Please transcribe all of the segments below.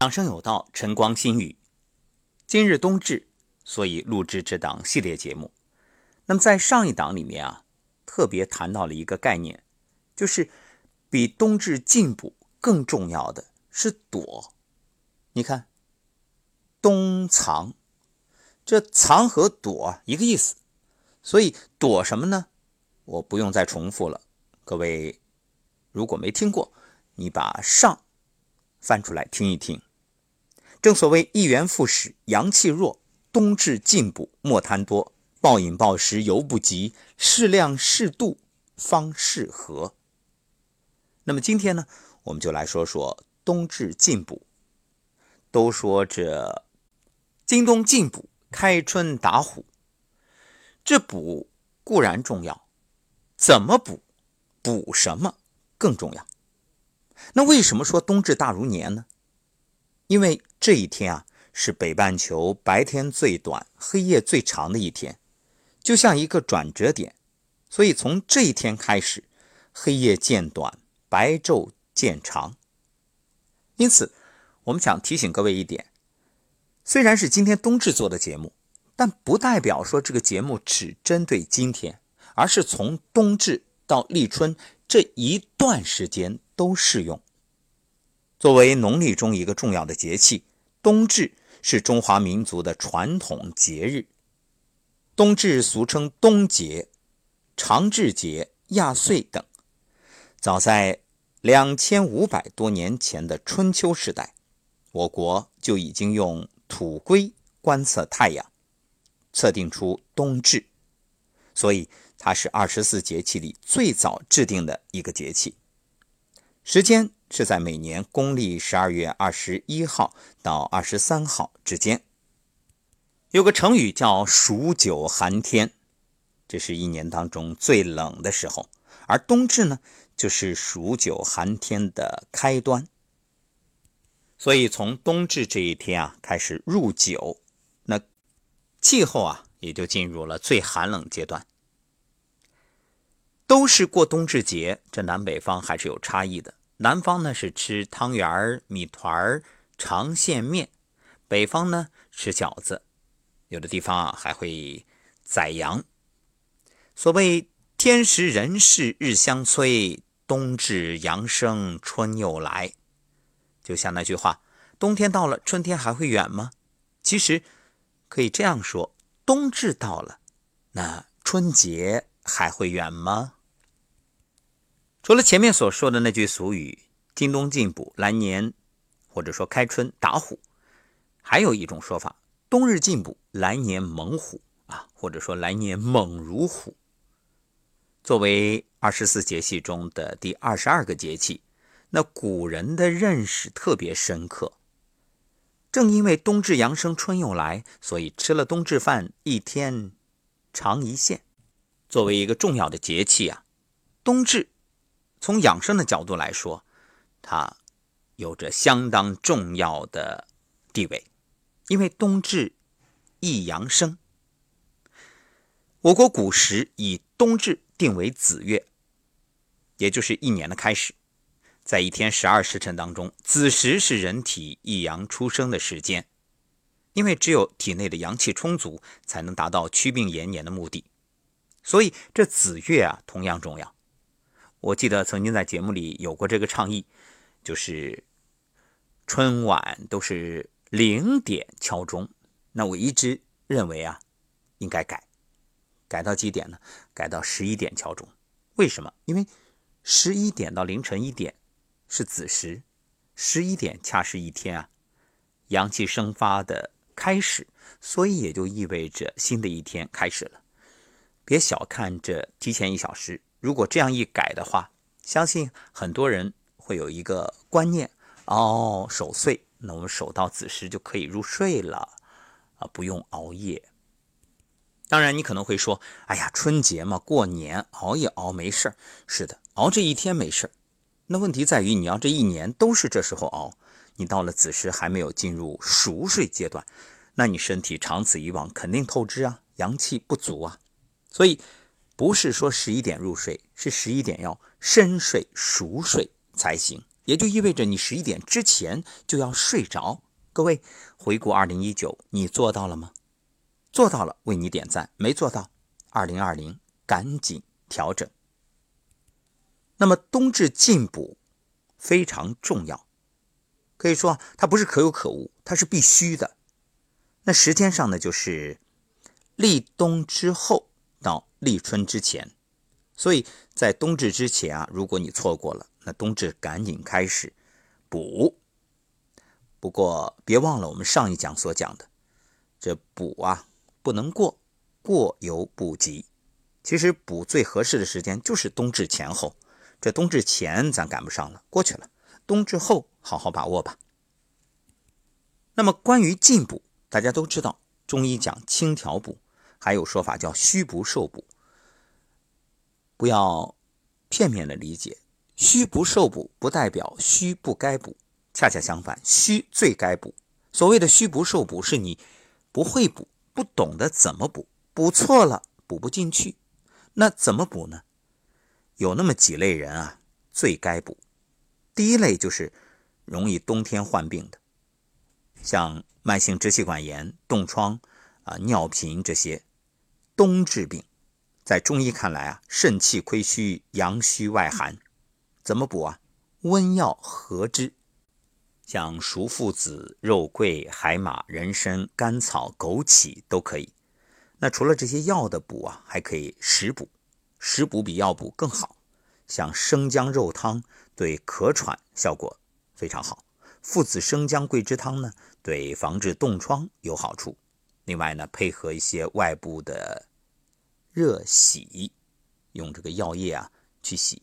养生有道，晨光心语。今日冬至，所以录制这档系列节目。那么在上一档里面啊，特别谈到了一个概念，就是比冬至进补更重要的是躲。你看，冬藏，这藏和躲一个意思，所以躲什么呢？我不用再重复了。各位如果没听过，你把上翻出来听一听。正所谓一元复始，阳气弱，冬至进补莫贪多，暴饮暴食犹不及，适量适度方适合。那么今天呢，我们就来说说冬至进补。都说这今冬进补，开春打虎。这补固然重要，怎么补，补什么更重要。那为什么说冬至大如年呢？因为这一天啊，是北半球白天最短、黑夜最长的一天，就像一个转折点，所以从这一天开始，黑夜渐短，白昼渐长。因此，我们想提醒各位一点：虽然是今天冬至做的节目，但不代表说这个节目只针对今天，而是从冬至到立春这一段时间都适用。作为农历中一个重要的节气，冬至是中华民族的传统节日。冬至俗称冬节、长至节、亚岁等。早在两千五百多年前的春秋时代，我国就已经用土圭观测太阳，测定出冬至，所以它是二十四节气里最早制定的一个节气。时间是在每年公历十二月二十一号到二十三号之间。有个成语叫“数九寒天”，这是一年当中最冷的时候，而冬至呢，就是数九寒天的开端。所以从冬至这一天啊开始入九，那气候啊也就进入了最寒冷阶段。都是过冬至节，这南北方还是有差异的。南方呢是吃汤圆米团长线面；北方呢吃饺子，有的地方啊还会宰羊。所谓“天时人事日相催，冬至阳生春又来”，就像那句话：“冬天到了，春天还会远吗？”其实可以这样说：“冬至到了，那春节还会远吗？”除了前面所说的那句俗语“今冬进补，来年或者说开春打虎”，还有一种说法“冬日进补，来年猛虎”啊，或者说“来年猛如虎”。作为二十四节气中的第二十二个节气，那古人的认识特别深刻。正因为冬至阳生春又来，所以吃了冬至饭，一天长一线。作为一个重要的节气啊，冬至。从养生的角度来说，它有着相当重要的地位，因为冬至一阳生。我国古时以冬至定为子月，也就是一年的开始。在一天十二时辰当中，子时是人体一阳出生的时间，因为只有体内的阳气充足，才能达到祛病延年的目的。所以这子月啊，同样重要。我记得曾经在节目里有过这个倡议，就是春晚都是零点敲钟。那我一直认为啊，应该改，改到几点呢？改到十一点敲钟。为什么？因为十一点到凌晨一点是子时，十一点恰是一天啊阳气生发的开始，所以也就意味着新的一天开始了。别小看这提前一小时。如果这样一改的话，相信很多人会有一个观念哦，守岁，那我们守到子时就可以入睡了啊，不用熬夜。当然，你可能会说，哎呀，春节嘛，过年熬一熬没事儿是的，熬这一天没事儿那问题在于，你要这一年都是这时候熬，你到了子时还没有进入熟睡阶段，那你身体长此以往肯定透支啊，阳气不足啊，所以。不是说十一点入睡，是十一点要深睡熟睡才行。也就意味着你十一点之前就要睡着。各位，回顾二零一九，你做到了吗？做到了，为你点赞；没做到，二零二零赶紧调整。那么冬至进补非常重要，可以说它不是可有可无，它是必须的。那时间上呢，就是立冬之后到立春之前，所以在冬至之前啊，如果你错过了，那冬至赶紧开始补。不过别忘了我们上一讲所讲的，这补啊不能过，过犹不及。其实补最合适的时间就是冬至前后。这冬至前咱赶不上了，过去了。冬至后好好把握吧。那么关于进补，大家都知道，中医讲清调补，还有说法叫虚不受补。不要片面的理解，虚不受补不代表虚不该补，恰恰相反，虚最该补。所谓的虚不受补，是你不会补，不懂得怎么补，补错了补不进去。那怎么补呢？有那么几类人啊，最该补。第一类就是容易冬天患病的，像慢性支气管炎、冻疮啊、尿频这些冬治病，在中医看来啊，肾气亏虚，阳虚外寒，怎么补啊？温药合之，像熟附子、肉桂、海马、人参、甘草、枸杞都可以。那除了这些药的补啊，还可以食补。食补比药补更好，像生姜肉汤对咳喘效果非常好，附子生姜桂枝汤呢对防治冻疮有好处。另外呢，配合一些外部的热洗，用这个药液啊去洗。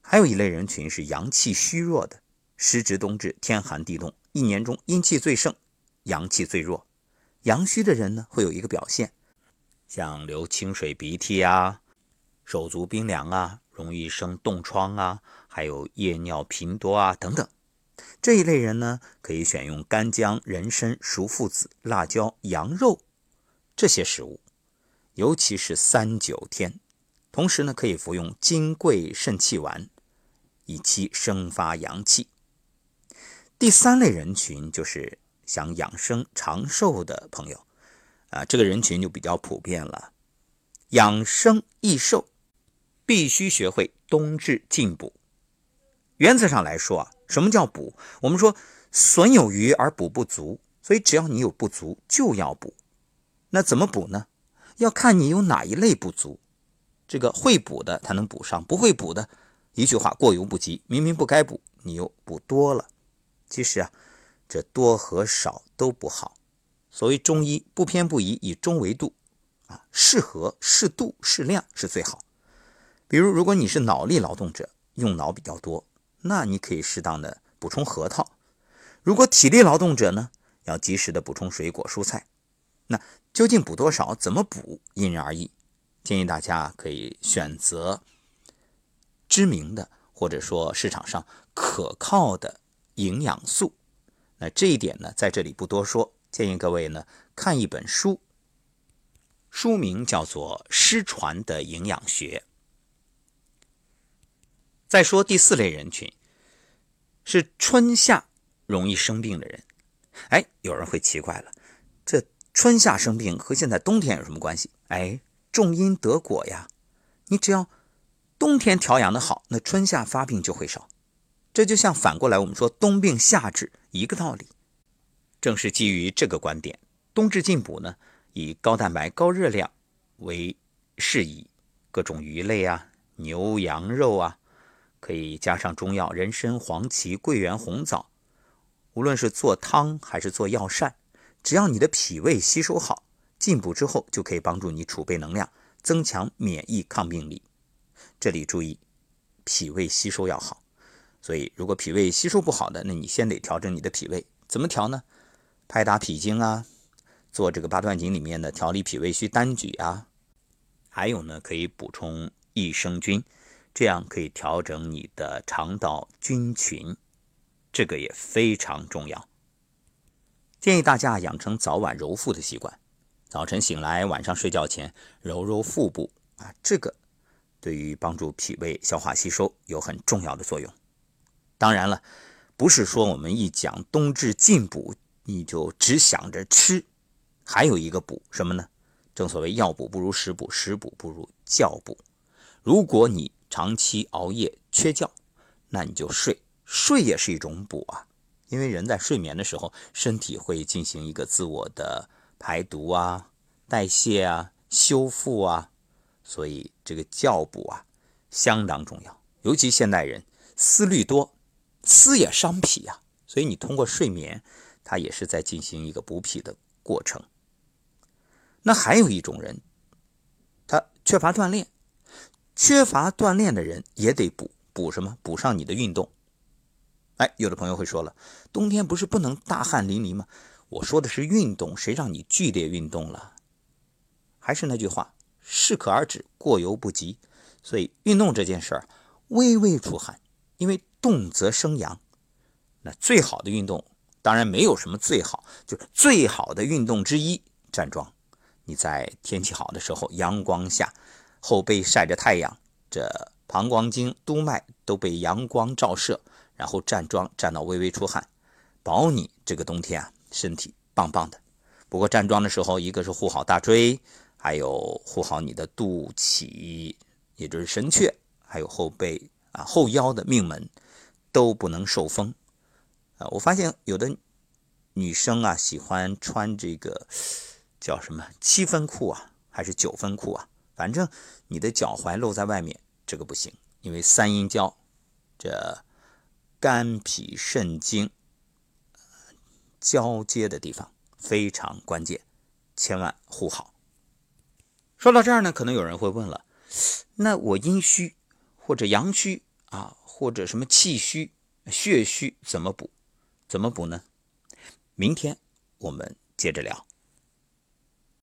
还有一类人群是阳气虚弱的，时值冬至，天寒地冻，一年中阴气最盛，阳气最弱。阳虚的人呢会有一个表现，像流清水鼻涕啊。手足冰凉啊，容易生冻疮啊，还有夜尿频多啊等等，这一类人呢，可以选用干姜、人参、熟附子、辣椒、羊肉这些食物，尤其是三九天。同时呢，可以服用金匮肾气丸，以期生发阳气。第三类人群就是想养生长寿的朋友，啊，这个人群就比较普遍了，养生益寿。必须学会冬至进补。原则上来说啊，什么叫补？我们说损有余而补不足，所以只要你有不足就要补。那怎么补呢？要看你有哪一类不足。这个会补的他能补上，不会补的，一句话过犹不及。明明不该补，你又补多了。其实啊，这多和少都不好。所谓中医不偏不倚，以中为度啊，适合、适度、适量是最好。比如，如果你是脑力劳动者，用脑比较多，那你可以适当的补充核桃；如果体力劳动者呢，要及时的补充水果蔬菜。那究竟补多少，怎么补，因人而异。建议大家可以选择知名的或者说市场上可靠的营养素。那这一点呢，在这里不多说，建议各位呢看一本书，书名叫做《失传的营养学》。再说第四类人群，是春夏容易生病的人。哎，有人会奇怪了，这春夏生病和现在冬天有什么关系？哎，种因得果呀。你只要冬天调养的好，那春夏发病就会少。这就像反过来我们说冬病夏治一个道理。正是基于这个观点，冬至进补呢，以高蛋白、高热量为适宜，各种鱼类啊、牛羊肉啊。可以加上中药人参、黄芪、桂圆、红枣，无论是做汤还是做药膳，只要你的脾胃吸收好，进补之后就可以帮助你储备能量，增强免疫抗病力。这里注意，脾胃吸收要好。所以，如果脾胃吸收不好的，那你先得调整你的脾胃。怎么调呢？拍打脾经啊，做这个八段锦里面的调理脾胃虚单举啊，还有呢，可以补充益生菌。这样可以调整你的肠道菌群，这个也非常重要。建议大家养成早晚揉腹的习惯，早晨醒来，晚上睡觉前揉揉腹部啊，这个对于帮助脾胃消化吸收有很重要的作用。当然了，不是说我们一讲冬至进补，你就只想着吃，还有一个补什么呢？正所谓药补不如食补，食补不如觉补。如果你长期熬夜缺觉，那你就睡，睡也是一种补啊。因为人在睡眠的时候，身体会进行一个自我的排毒啊、代谢啊、修复啊，所以这个觉补啊相当重要。尤其现代人思虑多，思也伤脾呀，所以你通过睡眠，它也是在进行一个补脾的过程。那还有一种人，他缺乏锻炼，缺乏锻炼的人也得补补什么？补上你的运动。哎，有的朋友会说了，冬天不是不能大汗淋漓吗？我说的是运动，谁让你剧烈运动了？还是那句话，适可而止，过犹不及。所以运动这件事儿，微微出汗，因为动则生阳。那最好的运动，当然没有什么最好，就是最好的运动之一，站桩。你在天气好的时候，阳光下，后背晒着太阳，这膀胱经、督脉都被阳光照射，然后站桩站到微微出汗，保你这个冬天啊身体棒棒的。不过站桩的时候，一个是护好大椎，还有护好你的肚脐，也就是神阙，还有后背啊后腰的命门都不能受风啊。我发现有的女生啊喜欢穿这个。叫什么七分裤啊，还是九分裤啊？反正你的脚踝露在外面，这个不行，因为三阴交，这肝脾肾经交接的地方非常关键，千万护好。说到这儿呢，可能有人会问了，那我阴虚或者阳虚啊，或者什么气虚、血虚怎么补？怎么补呢？明天我们接着聊。